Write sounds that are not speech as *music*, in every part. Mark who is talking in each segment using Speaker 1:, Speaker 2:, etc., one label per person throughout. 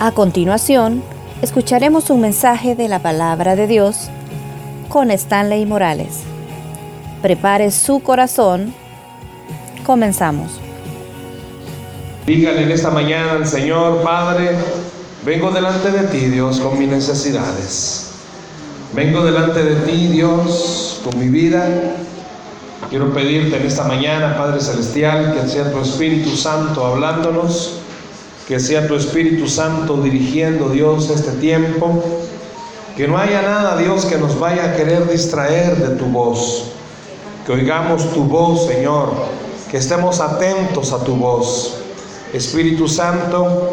Speaker 1: A continuación, escucharemos un mensaje de la palabra de Dios con Stanley Morales. Prepare su corazón. Comenzamos.
Speaker 2: Dígale en esta mañana al Señor, Padre, vengo delante de ti, Dios, con mis necesidades. Vengo delante de ti, Dios, con mi vida. Quiero pedirte en esta mañana, Padre Celestial, que sea tu Espíritu Santo hablándonos que sea tu Espíritu Santo dirigiendo, Dios, este tiempo. Que no haya nada, Dios, que nos vaya a querer distraer de tu voz. Que oigamos tu voz, Señor. Que estemos atentos a tu voz. Espíritu Santo,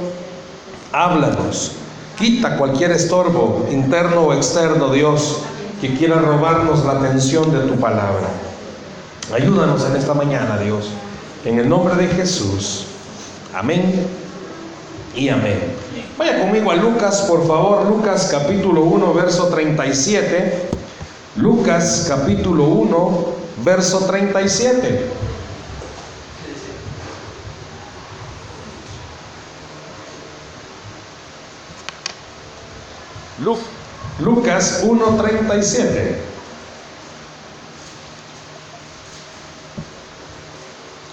Speaker 2: háblanos. Quita cualquier estorbo, interno o externo, Dios, que quiera robarnos la atención de tu palabra. Ayúdanos en esta mañana, Dios. En el nombre de Jesús. Amén y amén. Vaya conmigo a Lucas, por favor, Lucas capítulo 1, verso 37. Lucas capítulo 1, verso 37. Lucas 1:37.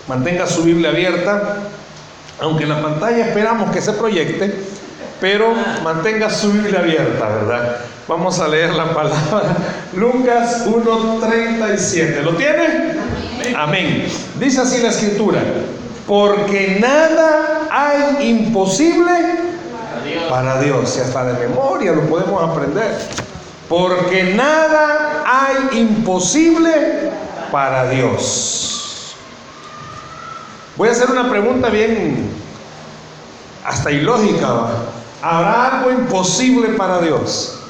Speaker 2: Mantenga su Biblia abierta aunque en la pantalla esperamos que se proyecte, pero mantenga su Biblia abierta, ¿verdad? Vamos a leer la palabra. *laughs* Lucas 1.37. ¿Lo tiene? Amén. Dice así la escritura. Porque nada hay imposible para Dios. Si hasta de memoria lo podemos aprender. Porque nada hay imposible para Dios. Voy a hacer una pregunta bien hasta ilógica. ¿Habrá algo imposible para Dios?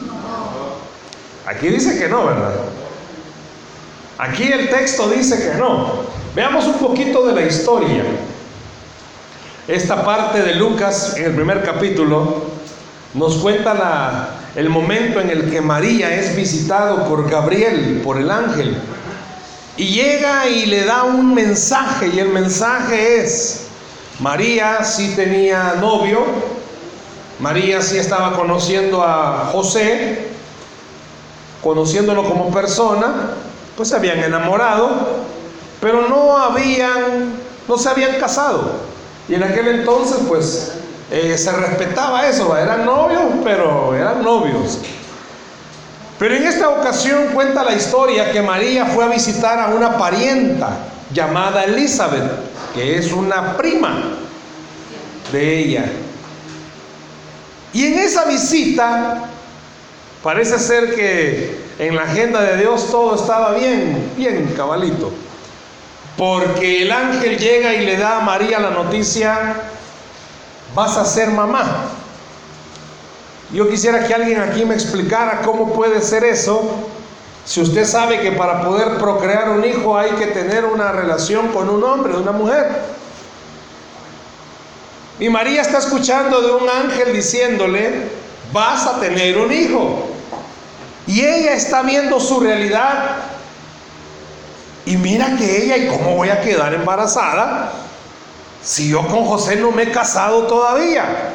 Speaker 2: Aquí dice que no, ¿verdad? Aquí el texto dice que no. Veamos un poquito de la historia. Esta parte de Lucas, en el primer capítulo, nos cuenta el momento en el que María es visitado por Gabriel, por el ángel. Y llega y le da un mensaje y el mensaje es, María sí tenía novio, María sí estaba conociendo a José, conociéndolo como persona, pues se habían enamorado, pero no habían, no se habían casado. Y en aquel entonces pues eh, se respetaba eso, eran novios, pero eran novios. Pero en esta ocasión cuenta la historia que María fue a visitar a una parienta llamada Elizabeth, que es una prima de ella. Y en esa visita parece ser que en la agenda de Dios todo estaba bien, bien cabalito. Porque el ángel llega y le da a María la noticia, vas a ser mamá. Yo quisiera que alguien aquí me explicara cómo puede ser eso. Si usted sabe que para poder procrear un hijo hay que tener una relación con un hombre, una mujer. Y María está escuchando de un ángel diciéndole, vas a tener un hijo. Y ella está viendo su realidad. Y mira que ella, ¿y cómo voy a quedar embarazada? Si yo con José no me he casado todavía.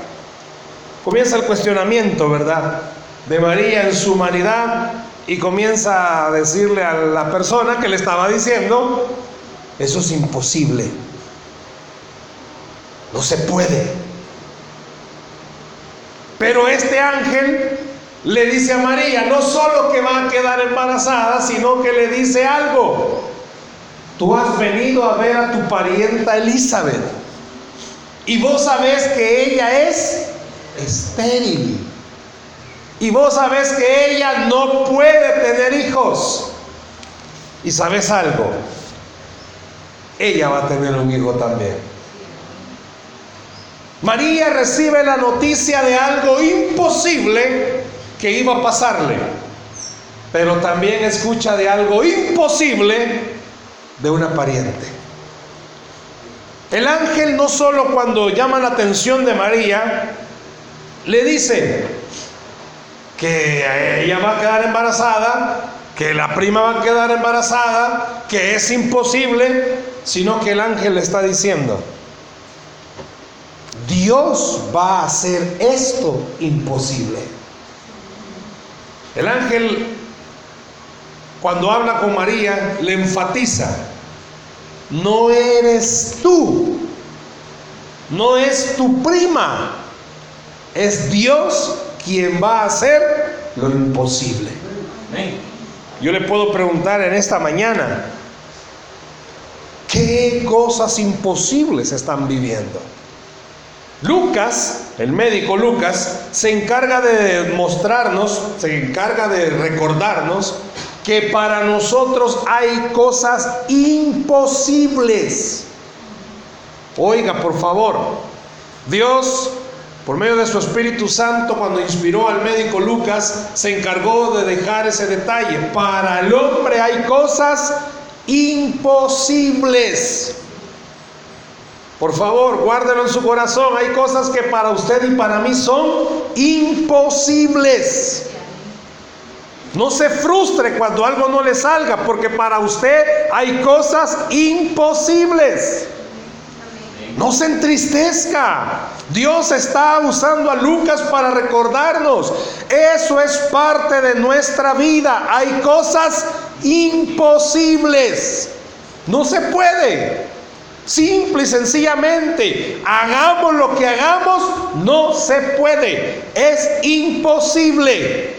Speaker 2: Comienza el cuestionamiento, ¿verdad? De María en su humanidad y comienza a decirle a la persona que le estaba diciendo, eso es imposible. No se puede. Pero este ángel le dice a María, no solo que va a quedar embarazada, sino que le dice algo. Tú has venido a ver a tu parienta Elizabeth y vos sabés que ella es estéril. Y vos sabés que ella no puede tener hijos. Y sabes algo, ella va a tener un hijo también. María recibe la noticia de algo imposible que iba a pasarle, pero también escucha de algo imposible de una pariente. El ángel no solo cuando llama la atención de María, le dice que ella va a quedar embarazada, que la prima va a quedar embarazada, que es imposible, sino que el ángel le está diciendo, Dios va a hacer esto imposible. El ángel, cuando habla con María, le enfatiza, no eres tú, no es tu prima, es Dios quien va a hacer lo imposible. Yo le puedo preguntar en esta mañana, ¿qué cosas imposibles están viviendo? Lucas, el médico Lucas, se encarga de mostrarnos, se encarga de recordarnos que para nosotros hay cosas imposibles. Oiga, por favor, Dios, por medio de su Espíritu Santo, cuando inspiró al médico Lucas, se encargó de dejar ese detalle. Para el hombre hay cosas imposibles. Por favor, guárdelo en su corazón. Hay cosas que para usted y para mí son imposibles. No se frustre cuando algo no le salga, porque para usted hay cosas imposibles. No se entristezca. Dios está usando a Lucas para recordarnos. Eso es parte de nuestra vida. Hay cosas imposibles. No se puede. Simple y sencillamente, hagamos lo que hagamos, no se puede, es imposible.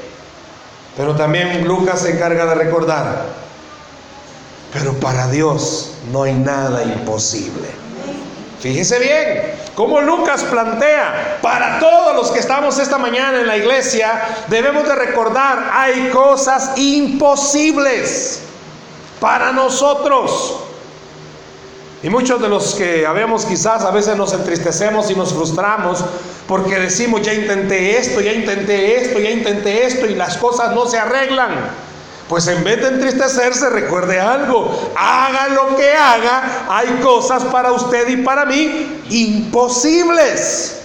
Speaker 2: Pero también Lucas se encarga de recordar, pero para Dios no hay nada imposible. Fíjese bien, como Lucas plantea, para todos los que estamos esta mañana en la iglesia, debemos de recordar, hay cosas imposibles para nosotros. Y muchos de los que habemos quizás a veces nos entristecemos y nos frustramos porque decimos, ya intenté esto, ya intenté esto, ya intenté esto y las cosas no se arreglan. Pues en vez de entristecerse, recuerde algo, haga lo que haga, hay cosas para usted y para mí imposibles.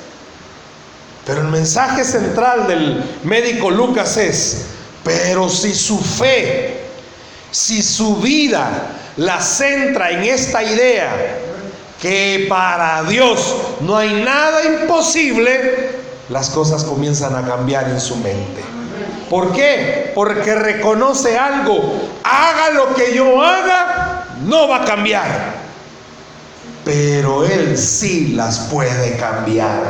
Speaker 2: Pero el mensaje central del médico Lucas es, pero si su fe, si su vida, la centra en esta idea que para Dios no hay nada imposible, las cosas comienzan a cambiar en su mente. ¿Por qué? Porque reconoce algo. Haga lo que yo haga, no va a cambiar. Pero Él sí las puede cambiar.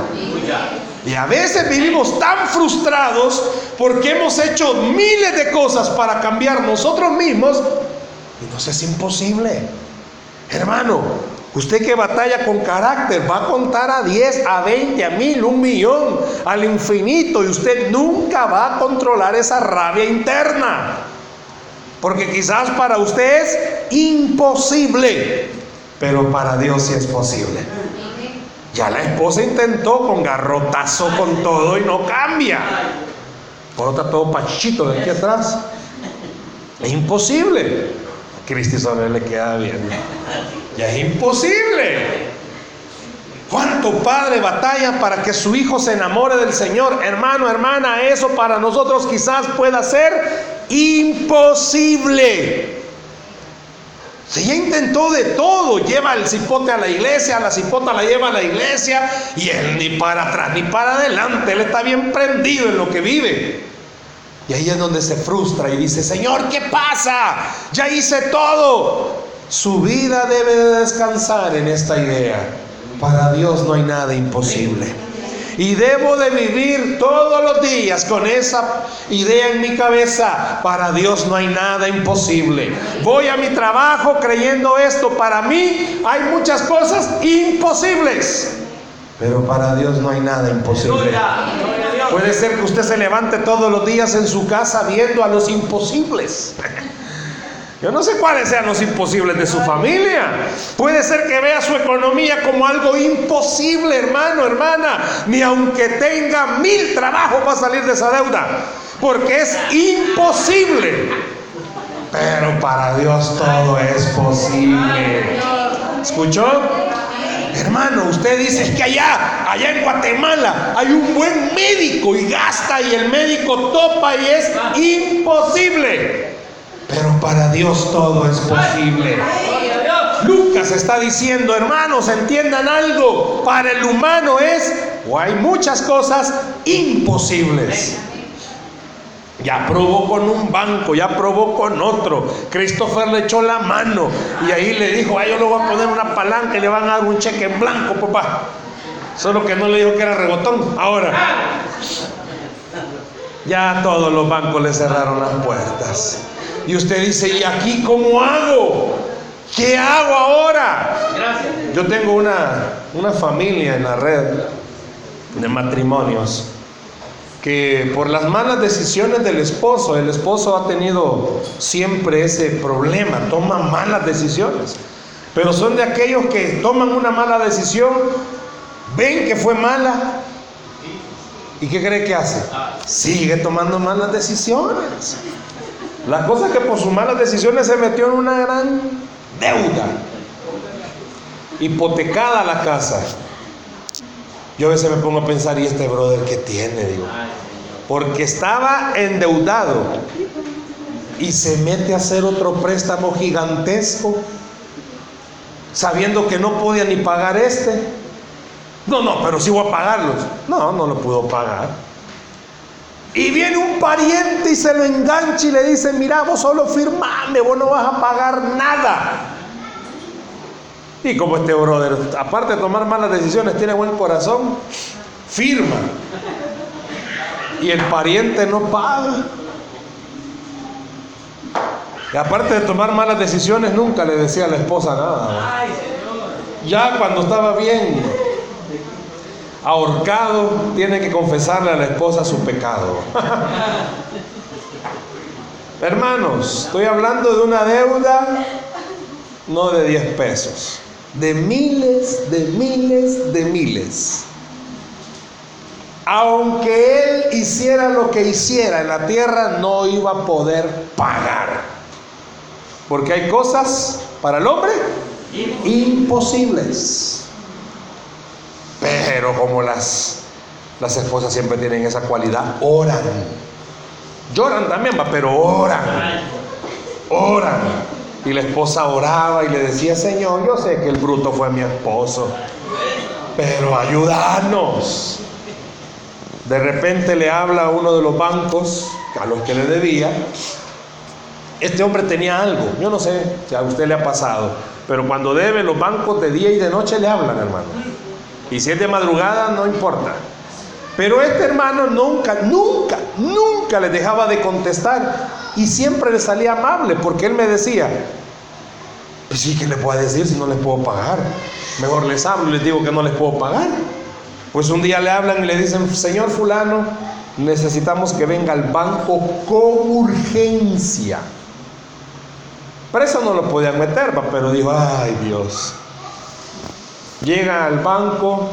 Speaker 2: Y a veces vivimos tan frustrados porque hemos hecho miles de cosas para cambiar nosotros mismos y nos es imposible. Hermano, usted que batalla con carácter va a contar a 10, a 20, a mil, un millón, al infinito y usted nunca va a controlar esa rabia interna. Porque quizás para usted es imposible, pero para Dios sí es posible. Ya la esposa intentó con garrotazo, con todo y no cambia. Por otra, todo pachito de aquí atrás. Es imposible. Cristi solo le queda bien. Ya es imposible. ¿Cuánto padre batalla para que su hijo se enamore del Señor? Hermano, hermana, eso para nosotros quizás pueda ser imposible. Si ya intentó de todo, lleva el cipote a la iglesia, la cipota la lleva a la iglesia y él ni para atrás ni para adelante, él está bien prendido en lo que vive. Y ahí es donde se frustra y dice, Señor, ¿qué pasa? Ya hice todo. Su vida debe de descansar en esta idea. Para Dios no hay nada imposible. Y debo de vivir todos los días con esa idea en mi cabeza. Para Dios no hay nada imposible. Voy a mi trabajo creyendo esto. Para mí hay muchas cosas imposibles. Pero para Dios no hay nada imposible. Puede ser que usted se levante todos los días en su casa viendo a los imposibles. Yo no sé cuáles sean los imposibles de su familia. Puede ser que vea su economía como algo imposible, hermano, hermana. Ni aunque tenga mil trabajos va a salir de esa deuda. Porque es imposible. Pero para Dios todo es posible. ¿Escuchó? Hermano, usted dice que allá, allá en Guatemala hay un buen médico y gasta y el médico topa y es imposible. Pero para Dios todo es posible. Lucas está diciendo, hermanos, entiendan algo, para el humano es, o hay muchas cosas imposibles. Ya probó con un banco, ya probó con otro. Christopher le echó la mano y ahí le dijo, ay, yo le voy a poner una palanca y le van a dar un cheque en blanco, papá. Solo que no le dijo que era rebotón. Ahora, ya todos los bancos le cerraron las puertas. Y usted dice, ¿y aquí cómo hago? ¿Qué hago ahora? Yo tengo una, una familia en la red de matrimonios que por las malas decisiones del esposo, el esposo ha tenido siempre ese problema, toma malas decisiones. Pero son de aquellos que toman una mala decisión, ven que fue mala, ¿y qué cree que hace? Sigue tomando malas decisiones. La cosa es que por sus malas decisiones se metió en una gran deuda, hipotecada la casa. Yo a veces me pongo a pensar, ¿y este brother qué tiene? Digo, porque estaba endeudado y se mete a hacer otro préstamo gigantesco, sabiendo que no podía ni pagar este. No, no, pero sí voy a pagarlos. No, no lo pudo pagar. Y viene un pariente y se lo engancha y le dice, mira, vos solo firmame, vos no vas a pagar nada. Y como este brother, aparte de tomar malas decisiones, tiene buen corazón, firma. Y el pariente no paga. Y aparte de tomar malas decisiones, nunca le decía a la esposa nada. Ya cuando estaba bien ahorcado, tiene que confesarle a la esposa su pecado. *laughs* Hermanos, estoy hablando de una deuda no de 10 pesos de miles, de miles, de miles. Aunque él hiciera lo que hiciera en la tierra, no iba a poder pagar. Porque hay cosas para el hombre imposibles. Pero como las, las esposas siempre tienen esa cualidad, oran. Lloran también, pero oran. Oran. Y la esposa oraba y le decía, Señor, yo sé que el bruto fue mi esposo, pero ayúdanos. De repente le habla a uno de los bancos a los que le debía. Este hombre tenía algo, yo no sé si a usted le ha pasado, pero cuando debe los bancos de día y de noche le hablan, hermano. Y si es de madrugada, no importa. Pero este hermano nunca, nunca, nunca le dejaba de contestar y siempre le salía amable porque él me decía, pues sí, ¿qué le puedo decir si no les puedo pagar? Mejor les hablo y les digo que no les puedo pagar. Pues un día le hablan y le dicen, señor fulano, necesitamos que venga al banco con urgencia. Pero eso no lo podían meter, pero dijo, ay Dios. Llega al banco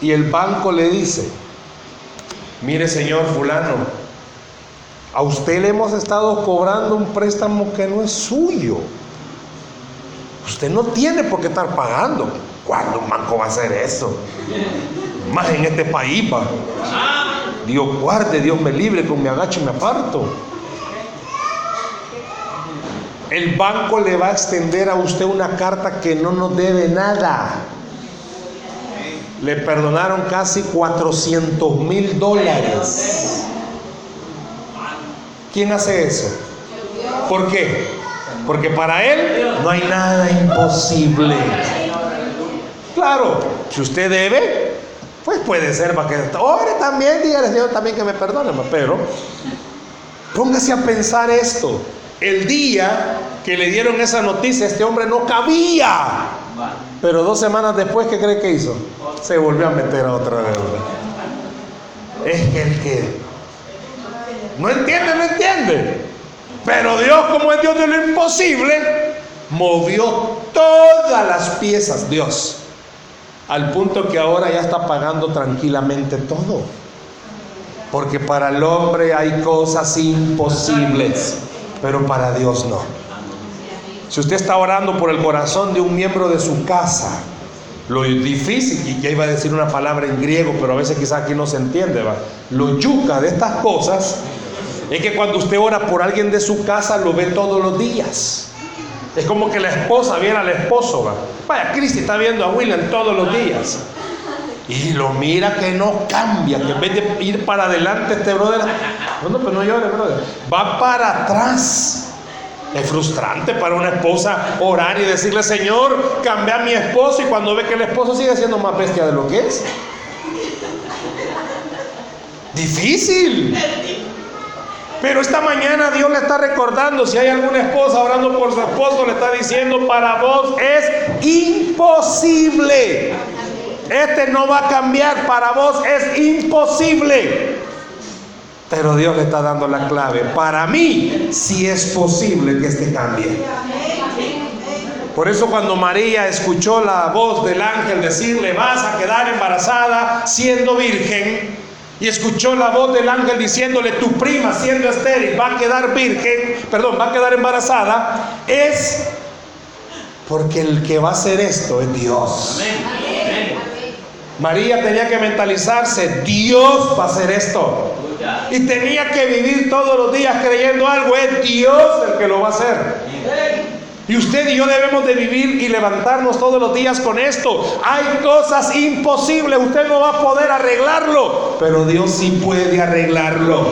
Speaker 2: y el banco le dice, mire señor fulano, a usted le hemos estado cobrando un préstamo que no es suyo. Usted no tiene por qué estar pagando. ¿Cuándo un banco va a hacer eso? Más en este país. Dios guarde, Dios me libre, con mi agacho y me aparto. El banco le va a extender a usted una carta que no nos debe nada. Le perdonaron casi 400 mil dólares. ¿Quién hace eso? ¿Por qué? Porque para Él no hay nada imposible. Claro, si usted debe, pues puede ser para que ore también, dígale Señor también que me perdone, pero póngase a pensar esto. El día que le dieron esa noticia, este hombre no cabía. Pero dos semanas después, ¿qué cree que hizo? Se volvió a meter a otra deuda. Es el que no entiende, no entiende. Pero Dios, como es Dios de lo imposible, movió todas las piezas, Dios, al punto que ahora ya está pagando tranquilamente todo. Porque para el hombre hay cosas imposibles, pero para Dios no. Si usted está orando por el corazón de un miembro de su casa, lo difícil, y ya iba a decir una palabra en griego, pero a veces quizás aquí no se entiende, ¿va? lo yuca de estas cosas es que cuando usted ora por alguien de su casa lo ve todos los días. Es como que la esposa viera al esposo. ¿va? Vaya, Cristi está viendo a William todos los días. Y lo mira que no cambia, que en vez de ir para adelante este brother, no, no, pues no llores, brother, va para atrás. Es frustrante para una esposa orar y decirle, Señor, cambia a mi esposo y cuando ve que el esposo sigue siendo más bestia de lo que es. Difícil. Pero esta mañana Dios le está recordando, si hay alguna esposa orando por su esposo, le está diciendo, para vos es imposible. Este no va a cambiar, para vos es imposible. Pero Dios le está dando la clave. Para mí sí es posible que este cambie. Por eso cuando María escuchó la voz del ángel decirle, vas a quedar embarazada siendo virgen, y escuchó la voz del ángel diciéndole, tu prima siendo estéril va a quedar virgen, perdón, va a quedar embarazada, es porque el que va a hacer esto es Dios. María tenía que mentalizarse, Dios va a hacer esto. Y tenía que vivir todos los días creyendo algo, es Dios el que lo va a hacer. Y usted y yo debemos de vivir y levantarnos todos los días con esto. Hay cosas imposibles, usted no va a poder arreglarlo, pero Dios sí puede arreglarlo.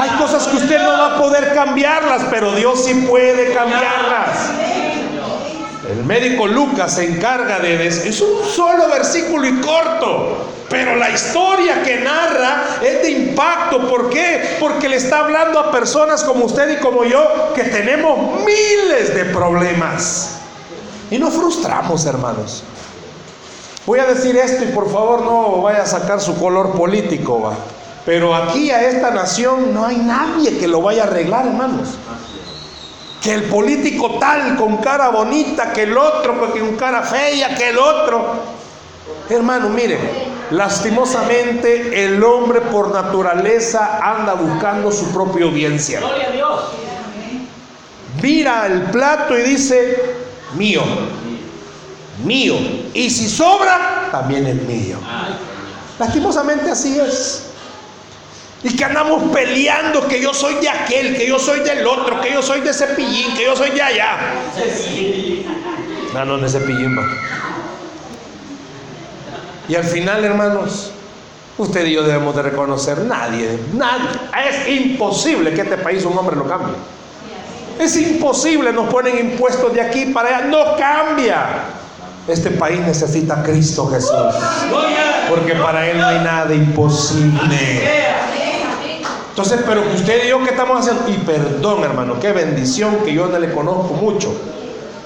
Speaker 2: Hay cosas que usted no va a poder cambiarlas, pero Dios sí puede cambiarlas. El médico Lucas se encarga de... Es un solo versículo y corto, pero la historia que narra es de impacto. ¿Por qué? Porque le está hablando a personas como usted y como yo que tenemos miles de problemas. Y nos frustramos, hermanos. Voy a decir esto y por favor no vaya a sacar su color político, va. Pero aquí a esta nación no hay nadie que lo vaya a arreglar, hermanos que el político tal con cara bonita, que el otro con cara fea, que el otro. Hermano, mire, lastimosamente el hombre por naturaleza anda buscando su propia audiencia. Mira el plato y dice, mío, mío. Y si sobra, también es mío. Lastimosamente así es. Y que andamos peleando que yo soy de aquel, que yo soy del otro, que yo soy de cepillín, que yo soy de allá. No, no, de cepillín va. Y al final, hermanos, usted y yo debemos de reconocer, nadie, nadie, es imposible que este país un hombre lo cambie. Es imposible, nos ponen impuestos de aquí para allá, no cambia. Este país necesita a Cristo Jesús. Porque para Él no hay nada imposible. Entonces, pero que usted y yo, ¿qué estamos haciendo? Y perdón, hermano, qué bendición que yo no le conozco mucho.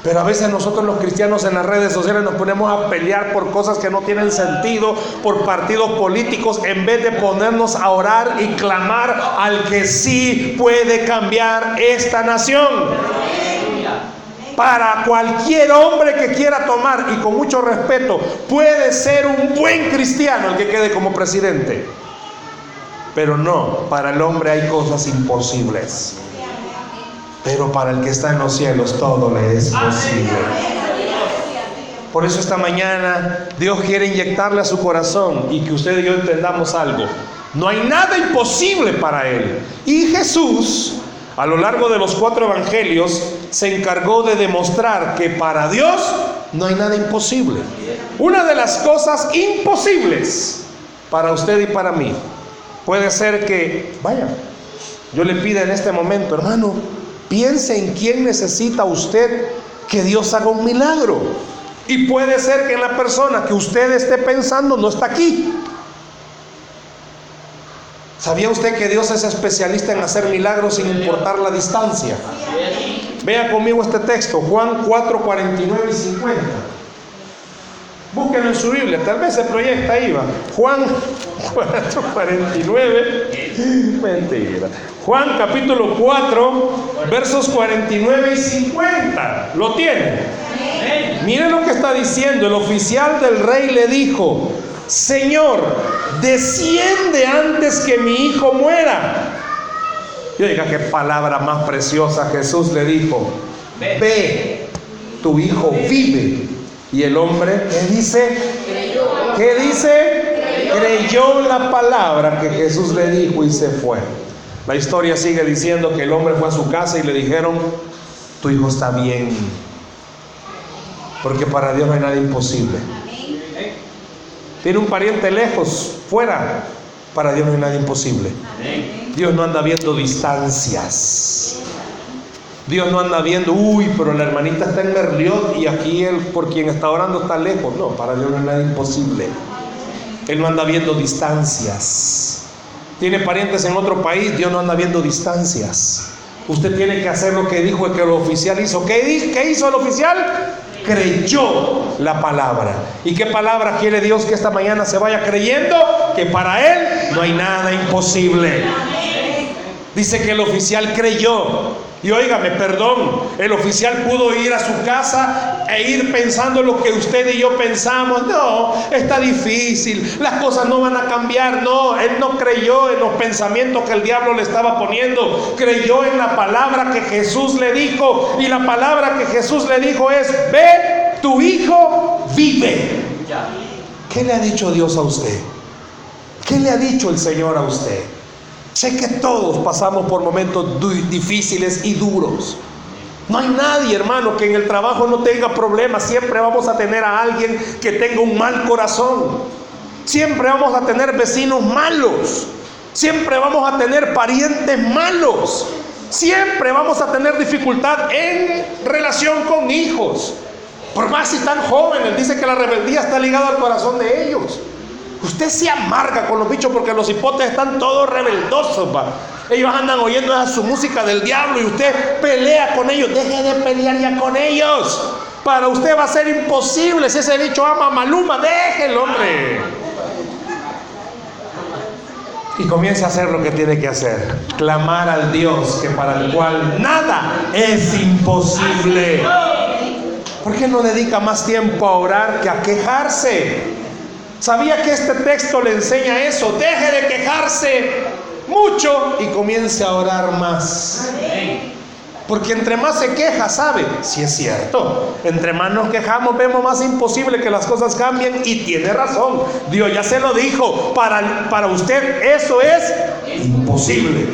Speaker 2: Pero a veces nosotros los cristianos en las redes sociales nos ponemos a pelear por cosas que no tienen sentido, por partidos políticos, en vez de ponernos a orar y clamar al que sí puede cambiar esta nación. Para cualquier hombre que quiera tomar, y con mucho respeto, puede ser un buen cristiano el que quede como presidente. Pero no, para el hombre hay cosas imposibles. Pero para el que está en los cielos todo le es posible. Por eso esta mañana Dios quiere inyectarle a su corazón y que usted y yo entendamos algo. No hay nada imposible para Él. Y Jesús, a lo largo de los cuatro evangelios, se encargó de demostrar que para Dios no hay nada imposible. Una de las cosas imposibles para usted y para mí Puede ser que, vaya, yo le pida en este momento, hermano, piense en quién necesita usted que Dios haga un milagro. Y puede ser que la persona que usted esté pensando no está aquí. ¿Sabía usted que Dios es especialista en hacer milagros sin importar la distancia? Vea conmigo este texto, Juan 4, 49 y 50. Búsquenlo en su Biblia, tal vez se proyecta ahí. Juan 4, 49. Mentira. Juan capítulo 4, versos 49 y 50. ¿Lo tiene? Miren lo que está diciendo. El oficial del rey le dijo, Señor, desciende antes que mi hijo muera. Yo diga qué palabra más preciosa Jesús le dijo. Ve, tu hijo vive. Y el hombre, ¿qué dice? ¿Qué dice? Creyó la palabra que Jesús le dijo y se fue. La historia sigue diciendo que el hombre fue a su casa y le dijeron, tu hijo está bien. Porque para Dios no hay nada imposible. Tiene un pariente lejos, fuera. Para Dios no hay nada imposible. Dios no anda viendo distancias. Dios no anda viendo, uy, pero la hermanita está en Merliot y aquí él por quien está orando está lejos. No, para Dios no hay nada imposible. Él no anda viendo distancias. Tiene parientes en otro país, Dios no anda viendo distancias. Usted tiene que hacer lo que dijo que el oficial hizo. ¿Qué, ¿Qué hizo el oficial? Creyó la palabra. ¿Y qué palabra quiere Dios que esta mañana se vaya creyendo? Que para Él no hay nada imposible. Dice que el oficial creyó. Y óigame, perdón, el oficial pudo ir a su casa e ir pensando lo que usted y yo pensamos. No, está difícil, las cosas no van a cambiar. No, él no creyó en los pensamientos que el diablo le estaba poniendo. Creyó en la palabra que Jesús le dijo. Y la palabra que Jesús le dijo es, ve, tu hijo vive. ¿Qué le ha dicho Dios a usted? ¿Qué le ha dicho el Señor a usted? Sé que todos pasamos por momentos difíciles y duros. No hay nadie, hermano, que en el trabajo no tenga problemas. Siempre vamos a tener a alguien que tenga un mal corazón. Siempre vamos a tener vecinos malos. Siempre vamos a tener parientes malos. Siempre vamos a tener dificultad en relación con hijos. Por más si están jóvenes, dice que la rebeldía está ligada al corazón de ellos. Usted se amarga con los bichos porque los hipotes están todos rebeldosos. Ellos andan oyendo esa su música del diablo y usted pelea con ellos. Deje de pelear ya con ellos. Para usted va a ser imposible. Si ese bicho ama a Maluma, déjelo, hombre. Y comience a hacer lo que tiene que hacer. Clamar al Dios que para el cual nada es imposible. ¿Por qué no dedica más tiempo a orar que a quejarse? ¿Sabía que este texto le enseña eso? Deje de quejarse mucho y comience a orar más. Porque entre más se queja, ¿sabe? Si es cierto. Entre más nos quejamos, vemos más imposible que las cosas cambien y tiene razón. Dios ya se lo dijo. Para, para usted eso es imposible.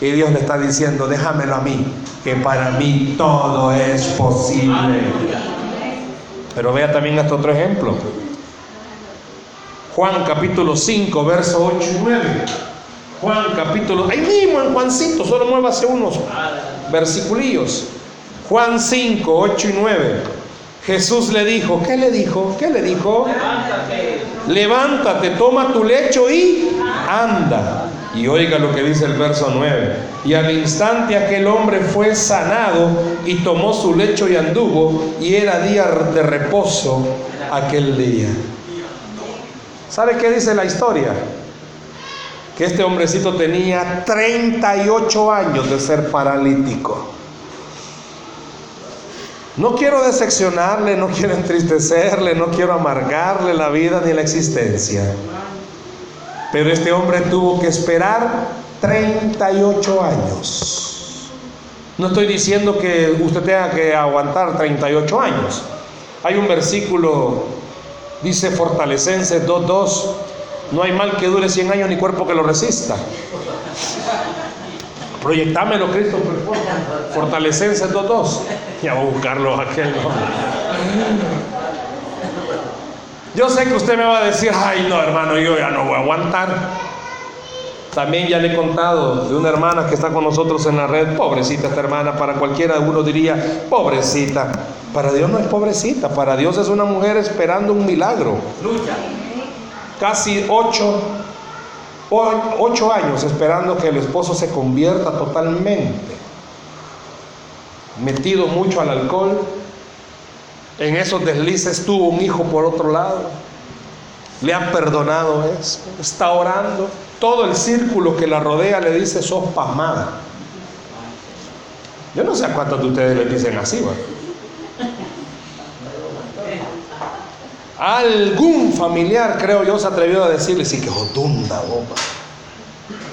Speaker 2: Y Dios le está diciendo, déjamelo a mí, que para mí todo es posible. Pero vea también este otro ejemplo. Juan capítulo 5, verso 8 y 9. Juan capítulo, ahí mismo en Juancito, solo muévase unos versiculillos. Juan 5, 8 y 9. Jesús le dijo, ¿qué le dijo? ¿Qué le dijo? Levántate. Levántate, toma tu lecho y anda. Y oiga lo que dice el verso 9. Y al instante aquel hombre fue sanado y tomó su lecho y anduvo, y era día de reposo aquel día. ¿Sabe qué dice la historia? Que este hombrecito tenía 38 años de ser paralítico. No quiero decepcionarle, no quiero entristecerle, no quiero amargarle la vida ni la existencia. Pero este hombre tuvo que esperar 38 años. No estoy diciendo que usted tenga que aguantar 38 años. Hay un versículo Dice Fortalecense 2.2, no hay mal que dure 100 años ni cuerpo que lo resista. Proyectámelo, Cristo, Fortalecense 2.2. Ya voy a buscarlo aquel Yo sé que usted me va a decir, ay no hermano, yo ya no voy a aguantar. También ya le he contado de una hermana que está con nosotros en la red, pobrecita esta hermana, para cualquiera uno diría, pobrecita. Para Dios no es pobrecita, para Dios es una mujer esperando un milagro. Casi ocho, ocho años esperando que el esposo se convierta totalmente. Metido mucho al alcohol, en esos deslices tuvo un hijo por otro lado, le han perdonado eso, está orando todo el círculo que la rodea le dice, sos pasmada. Yo no sé a cuántos de ustedes le dicen así. Algún familiar, creo yo, se atrevió a decirle, sí que jodunda, boba.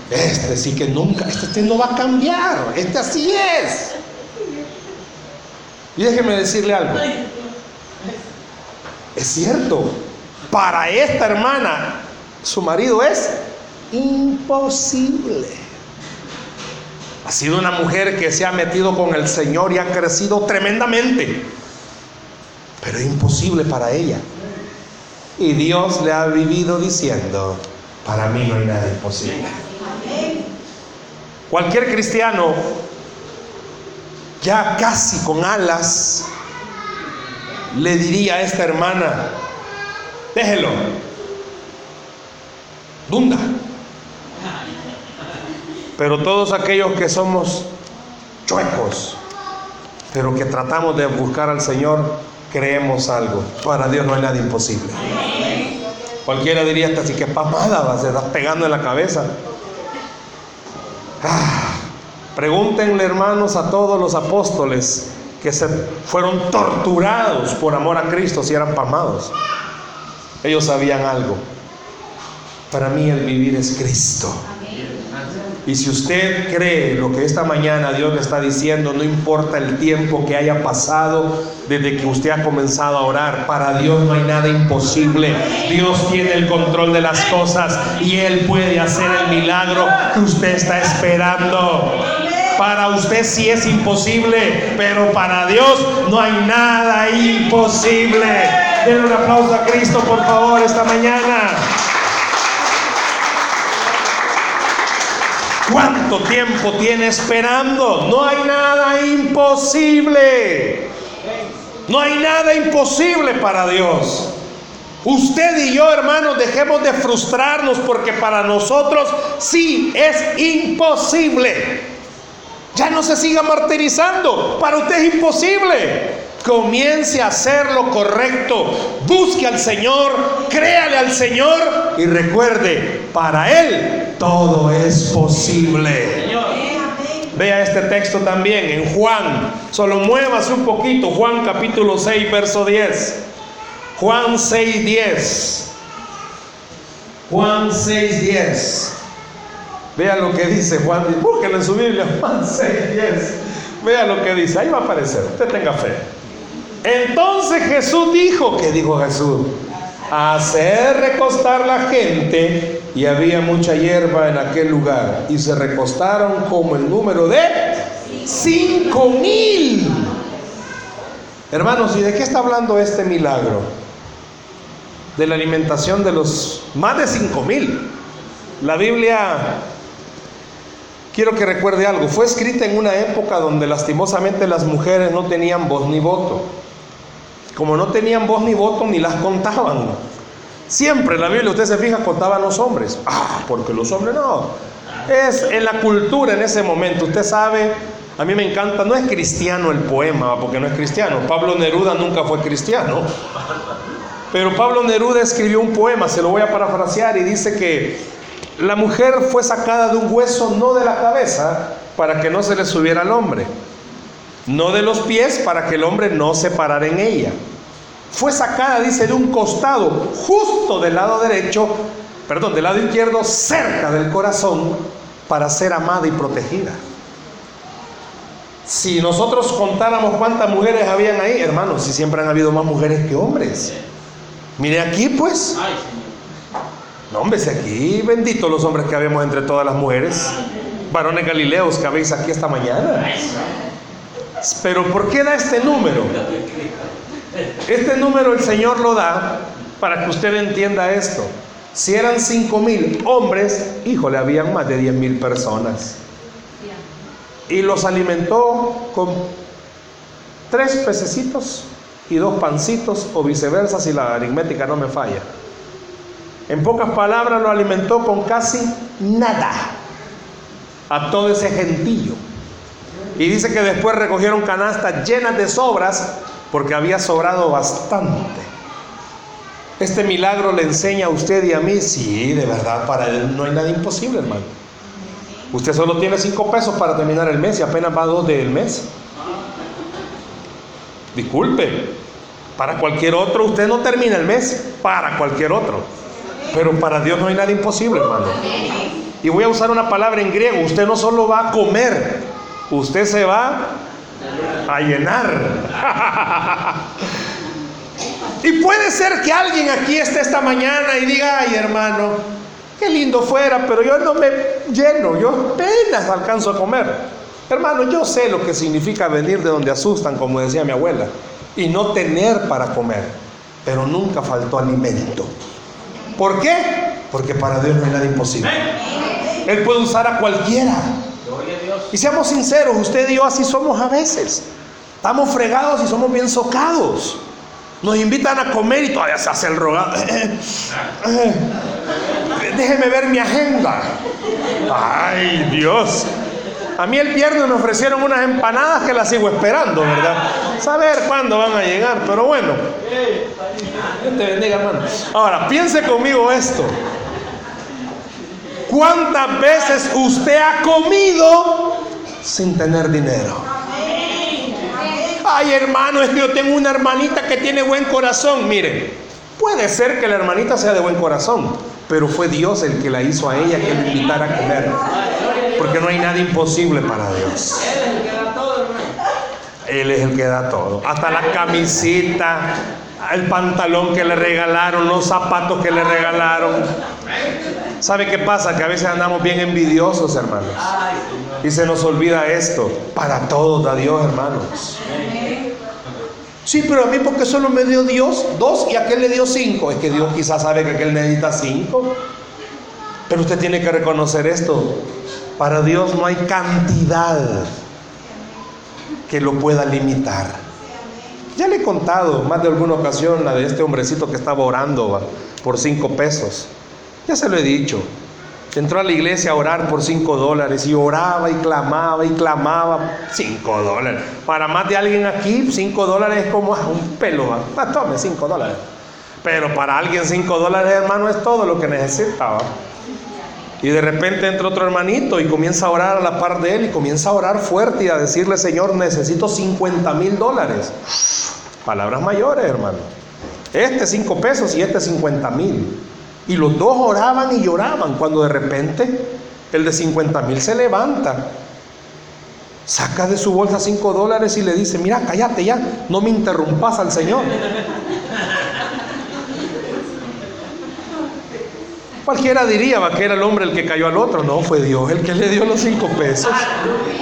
Speaker 2: Este sí que nunca, este, este no va a cambiar, este así es. Y déjeme decirle algo. Es cierto, para esta hermana, su marido es imposible. Ha sido una mujer que se ha metido con el Señor y ha crecido tremendamente. Pero es imposible para ella. Y Dios le ha vivido diciendo, para mí no hay nada imposible. Cualquier cristiano, ya casi con alas, le diría a esta hermana, déjelo, dunda. Pero todos aquellos que somos chuecos, pero que tratamos de buscar al Señor, creemos algo. Para Dios no hay nada imposible. Cualquiera diría hasta así que pamada, va, se está pegando en la cabeza. Ah, pregúntenle hermanos a todos los apóstoles que se fueron torturados por amor a Cristo si eran pamados. Ellos sabían algo. Para mí el vivir es Cristo. Y si usted cree lo que esta mañana Dios le está diciendo, no importa el tiempo que haya pasado desde que usted ha comenzado a orar, para Dios no hay nada imposible. Dios tiene el control de las cosas y Él puede hacer el milagro que usted está esperando. Para usted sí es imposible, pero para Dios no hay nada imposible. Denle un aplauso a Cristo, por favor, esta mañana. ¿Cuánto tiempo tiene esperando? No hay nada imposible. No hay nada imposible para Dios. Usted y yo, hermanos, dejemos de frustrarnos porque para nosotros sí es imposible. Ya no se siga martirizando. Para usted es imposible. Comience a hacer lo correcto. Busque al Señor, créale al Señor y recuerde, para Él todo es posible. Vea este texto también en Juan. Solo muévase un poquito. Juan capítulo 6, verso 10. Juan 6, 10. Juan 6, 10. Vea lo que dice Juan. Búsquelo en su Biblia. Juan 6, 10. Vea lo que dice. Ahí va a aparecer. Usted tenga fe. Entonces Jesús dijo, ¿qué dijo Jesús? Hacer recostar la gente y había mucha hierba en aquel lugar y se recostaron como el número de cinco mil. Hermanos, ¿y de qué está hablando este milagro? De la alimentación de los más de cinco mil. La Biblia, quiero que recuerde algo, fue escrita en una época donde lastimosamente las mujeres no tenían voz ni voto. Como no tenían voz ni voto, ni las contaban. Siempre en la Biblia, usted se fija, contaban los hombres. Ah, porque los hombres no. Es en la cultura en ese momento. Usted sabe, a mí me encanta, no es cristiano el poema, porque no es cristiano. Pablo Neruda nunca fue cristiano. Pero Pablo Neruda escribió un poema, se lo voy a parafrasear, y dice que la mujer fue sacada de un hueso, no de la cabeza, para que no se le subiera al hombre no de los pies para que el hombre no se parara en ella. Fue sacada, dice, de un costado, justo del lado derecho, perdón, del lado izquierdo, cerca del corazón, para ser amada y protegida. Si nosotros contáramos cuántas mujeres habían ahí, hermanos, si siempre han habido más mujeres que hombres. Mire aquí, pues. No, hombre, si aquí, benditos los hombres que habíamos entre todas las mujeres. Varones galileos que habéis aquí esta mañana. Pero ¿por qué da este número? Este número el Señor lo da para que usted entienda esto. Si eran cinco mil hombres, híjole, habían más de diez mil personas. Y los alimentó con tres pececitos y dos pancitos o viceversa si la aritmética no me falla. En pocas palabras lo alimentó con casi nada a todo ese gentillo. Y dice que después recogieron canastas llenas de sobras porque había sobrado bastante. Este milagro le enseña a usted y a mí, sí, de verdad, para él no hay nada imposible, hermano. Usted solo tiene cinco pesos para terminar el mes y apenas va dos del mes. Disculpe, para cualquier otro usted no termina el mes, para cualquier otro. Pero para Dios no hay nada imposible, hermano. Y voy a usar una palabra en griego, usted no solo va a comer, usted se va a llenar. y puede ser que alguien aquí esté esta mañana y diga, ay hermano, qué lindo fuera, pero yo no me lleno, yo apenas alcanzo a comer. Hermano, yo sé lo que significa venir de donde asustan, como decía mi abuela, y no tener para comer, pero nunca faltó alimento. ¿Por qué? Porque para Dios no hay nada imposible. Él puede usar a cualquiera. Y seamos sinceros, usted y yo así somos a veces. Estamos fregados y somos bien socados. Nos invitan a comer y todavía se hace el rogado. *laughs* Déjeme ver mi agenda. Ay, Dios. A mí el viernes me ofrecieron unas empanadas que las sigo esperando, ¿verdad? Saber cuándo van a llegar, pero bueno. Dios te bendiga, hermano. Ahora, piense conmigo esto. ¿Cuántas veces usted ha comido sin tener dinero? Ay, hermano, es que yo tengo una hermanita que tiene buen corazón. Mire, puede ser que la hermanita sea de buen corazón, pero fue Dios el que la hizo a ella que le invitara a comer. Porque no hay nada imposible para Dios. Él es el que da todo. Hasta la camisita, el pantalón que le regalaron, los zapatos que le regalaron. ¿Sabe qué pasa? Que a veces andamos bien envidiosos, hermanos. Y se nos olvida esto. Para todos da Dios, hermanos. Sí, pero a mí porque solo me dio Dios dos y aquel le dio cinco. Es que Dios quizás sabe que aquel necesita cinco. Pero usted tiene que reconocer esto. Para Dios no hay cantidad que lo pueda limitar. Ya le he contado más de alguna ocasión la de este hombrecito que estaba orando por cinco pesos. Ya se lo he dicho. Entró a la iglesia a orar por cinco dólares y oraba y clamaba y clamaba. Cinco dólares. Para más de alguien aquí, cinco dólares es como un pelo. Ah, tome cinco dólares. Pero para alguien cinco dólares, hermano, es todo lo que necesitaba. Y de repente entra otro hermanito y comienza a orar a la par de él y comienza a orar fuerte y a decirle, Señor, necesito 50 mil dólares. Palabras mayores, hermano. Este cinco pesos y este 50 mil. Y los dos oraban y lloraban cuando de repente el de 50 mil se levanta, saca de su bolsa 5 dólares y le dice, mira, cállate ya, no me interrumpas al Señor. Cualquiera diría que era el hombre el que cayó al otro. No, fue Dios el que le dio los cinco pesos.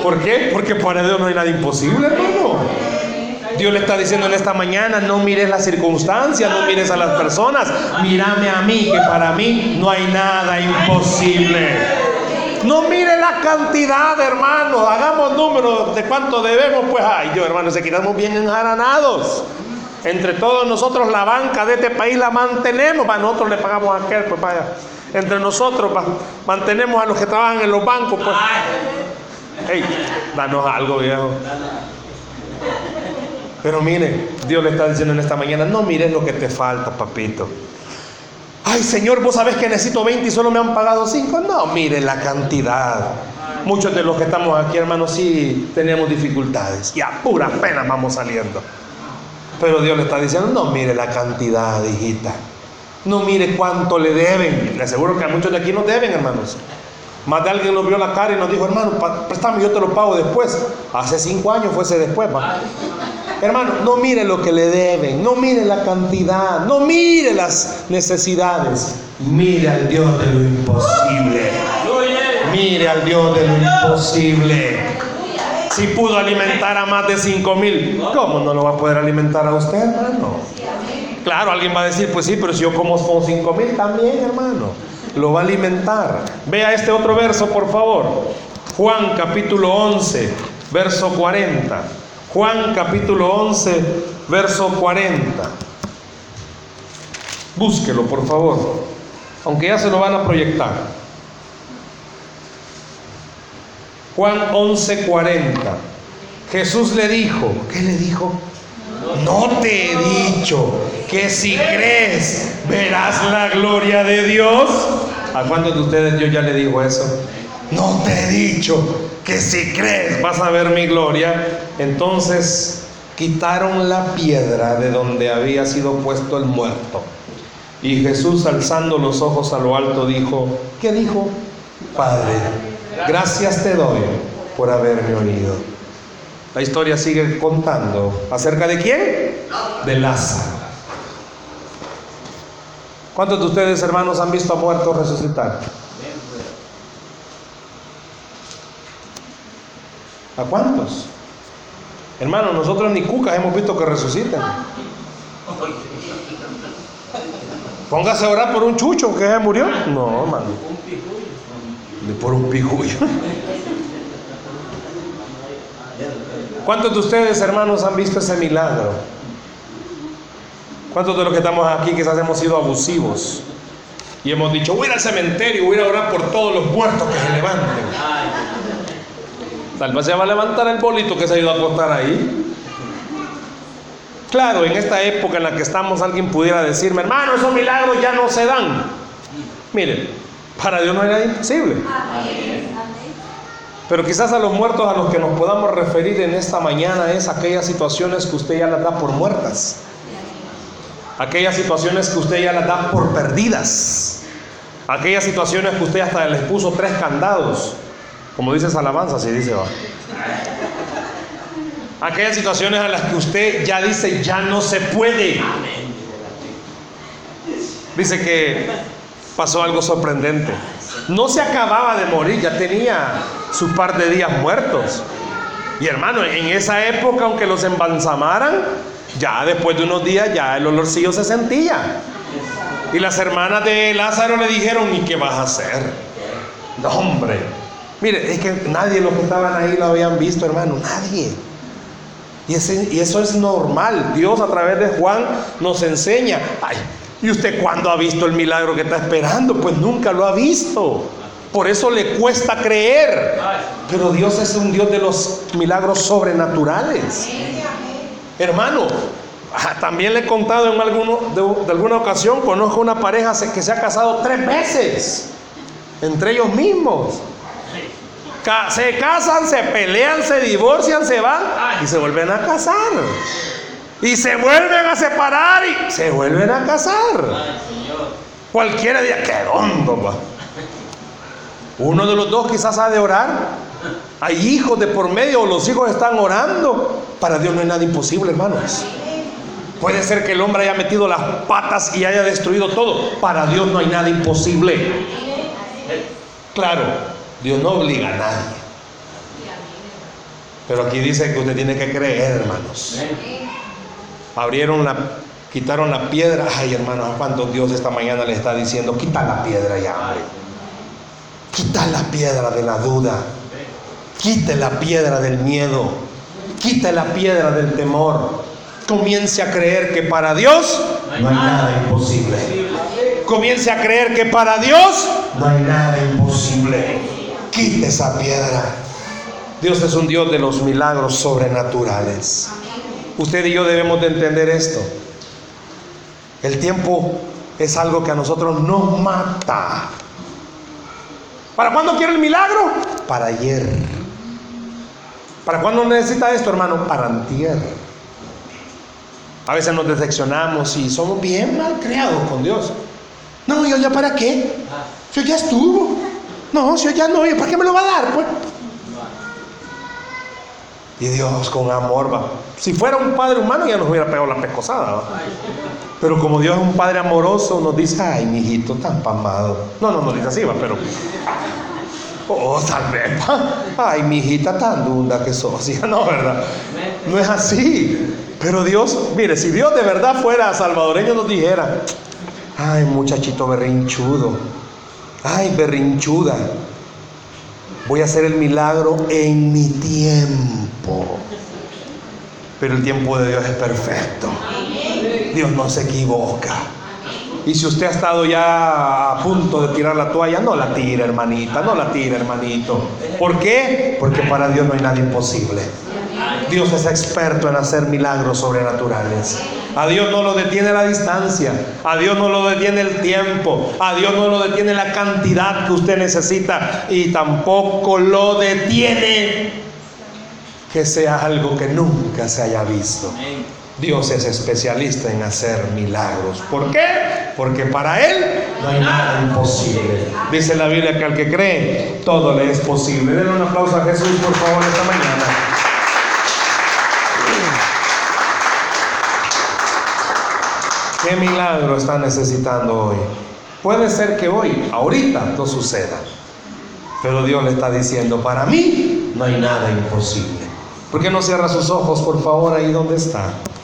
Speaker 2: ¿Por qué? Porque para Dios no hay nada imposible, hermano. Dios le está diciendo en esta mañana, no mires las circunstancias, no mires a las personas, mírame a mí, que para mí no hay nada imposible. No mire la cantidad, hermano. Hagamos números de cuánto debemos. Pues, ay, yo, hermano, se quedamos bien enjaranados. Entre todos nosotros la banca de este país la mantenemos, para nosotros le pagamos a aquel, pues vaya. Entre nosotros mantenemos a los que trabajan en los bancos, pues. Hey, danos algo, viejo. Pero mire, Dios le está diciendo en esta mañana, no mires lo que te falta, papito. Ay, Señor, vos sabés que necesito 20 y solo me han pagado 5. No, mire la cantidad. Muchos de los que estamos aquí, hermanos, sí tenemos dificultades. Y a pura pena vamos saliendo. Pero Dios le está diciendo, no mire la cantidad, hijita. No mire cuánto le deben. Le aseguro que a muchos de aquí nos deben, hermanos. Más de alguien nos vio la cara y nos dijo, hermano, préstame, yo te lo pago después. Hace cinco años fue ese después. Hermano, no mire lo que le deben, no mire la cantidad, no mire las necesidades. Mire al Dios de lo imposible. Mire al Dios de lo imposible. Si pudo alimentar a más de 5 mil, ¿cómo no lo va a poder alimentar a usted, hermano? Claro, alguien va a decir, pues sí, pero si yo como con 5 mil también, hermano, lo va a alimentar. Vea este otro verso, por favor. Juan capítulo 11, verso 40. Juan capítulo 11, verso 40. Búsquelo, por favor, aunque ya se lo van a proyectar. Juan 11:40. Jesús le dijo, ¿qué le dijo? No te he dicho que si crees verás la gloria de Dios. ¿A cuántos de ustedes Dios ya le dijo eso? No te he dicho que si crees vas a ver mi gloria. Entonces quitaron la piedra de donde había sido puesto el muerto. Y Jesús alzando los ojos a lo alto dijo, ¿qué dijo? Padre, Gracias te doy por haberme oído. La historia sigue contando. ¿Acerca de quién? De Lázaro. ¿Cuántos de ustedes, hermanos, han visto a muertos resucitar? ¿A cuántos? Hermano, nosotros ni cucas hemos visto que resuciten. Póngase a orar por un chucho que se murió. No, hermano. Ni por un pijullo. ¿Cuántos de ustedes, hermanos, han visto ese milagro? ¿Cuántos de los que estamos aquí quizás hemos sido abusivos? Y hemos dicho, voy al cementerio, voy a orar por todos los muertos que se levanten. Tal vez se va a levantar el bolito que se ido a acostar ahí. Claro, en esta época en la que estamos, alguien pudiera decirme, hermano, esos milagros ya no se dan. Miren, para Dios no nada imposible. Pero quizás a los muertos a los que nos podamos referir en esta mañana es aquellas situaciones que usted ya las da por muertas. Aquellas situaciones que usted ya las da por perdidas. Aquellas situaciones que usted hasta les puso tres candados. Como dice alabanza, si dice va. Aquellas situaciones a las que usted ya dice ya no se puede. Dice que pasó algo sorprendente. No se acababa de morir, ya tenía su par de días muertos. Y hermano, en esa época, aunque los embalsamaran, ya después de unos días ya el olorcillo se sentía. Y las hermanas de Lázaro le dijeron, ¿y qué vas a hacer? No, hombre. Mire, es que nadie de los que estaban ahí lo habían visto, hermano, nadie. Y, y eso es normal. Dios a través de Juan nos enseña. Ay, ¿y usted cuándo ha visto el milagro que está esperando? Pues nunca lo ha visto. Por eso le cuesta creer. Pero Dios es un Dios de los milagros sobrenaturales. Hermano, ah, también le he contado en alguno, de, alguna ocasión, conozco una pareja que se ha casado tres veces, entre ellos mismos. Se casan, se pelean, se divorcian, se van y se vuelven a casar. Y se vuelven a separar y se vuelven a casar. Cualquiera diría, qué hondo, va. Uno de los dos quizás ha de orar. Hay hijos de por medio o los hijos están orando. Para Dios no hay nada imposible, hermanos. Puede ser que el hombre haya metido las patas y haya destruido todo. Para Dios no hay nada imposible. Claro, Dios no obliga a nadie. Pero aquí dice que usted tiene que creer, hermanos. Abrieron la, quitaron la piedra. Ay, hermanos, ¿a Dios esta mañana le está diciendo? Quita la piedra ya, hombre. Quita la piedra de la duda. Quite la piedra del miedo. Quite la piedra del temor. Comience a creer que para Dios no hay nada imposible. Comience a creer que para Dios no hay nada imposible. Quite esa piedra. Dios es un Dios de los milagros sobrenaturales. Usted y yo debemos de entender esto. El tiempo es algo que a nosotros nos mata. ¿Para cuándo quiere el milagro? Para ayer. ¿Para cuándo necesita esto, hermano? Para antier. A veces nos decepcionamos y somos bien mal creados con Dios. No, yo ya para qué. Yo ya estuvo. No, yo ya no, ¿para qué me lo va a dar? Pues? Y Dios con amor va. Si fuera un padre humano ya nos hubiera pegado la pescosada. Pero como Dios es un padre amoroso, nos dice, ay, mi hijito tan pamado. No, no, no dice así, va, pero Oh, tal vez. Ay, mi hijita tan dunda que sos. *laughs* No, ¿verdad? No es así. Pero Dios, mire, si Dios de verdad fuera salvadoreño, nos dijera: Ay, muchachito berrinchudo. Ay, berrinchuda. Voy a hacer el milagro en mi tiempo. Pero el tiempo de Dios es perfecto. Dios no se equivoca. Y si usted ha estado ya a punto de tirar la toalla, no la tire, hermanita, no la tire, hermanito. ¿Por qué? Porque para Dios no hay nada imposible. Dios es experto en hacer milagros sobrenaturales. A Dios no lo detiene la distancia, a Dios no lo detiene el tiempo, a Dios no lo detiene la cantidad que usted necesita y tampoco lo detiene que sea algo que nunca se haya visto. Dios es especialista en hacer milagros. ¿Por qué? Porque para Él no hay nada imposible. Dice la Biblia que al que cree, todo le es posible. Den un aplauso a Jesús, por favor, esta mañana. ¿Qué milagro está necesitando hoy? Puede ser que hoy, ahorita, no suceda. Pero Dios le está diciendo, para mí no hay nada imposible. ¿Por qué no cierra sus ojos, por favor, ahí donde está?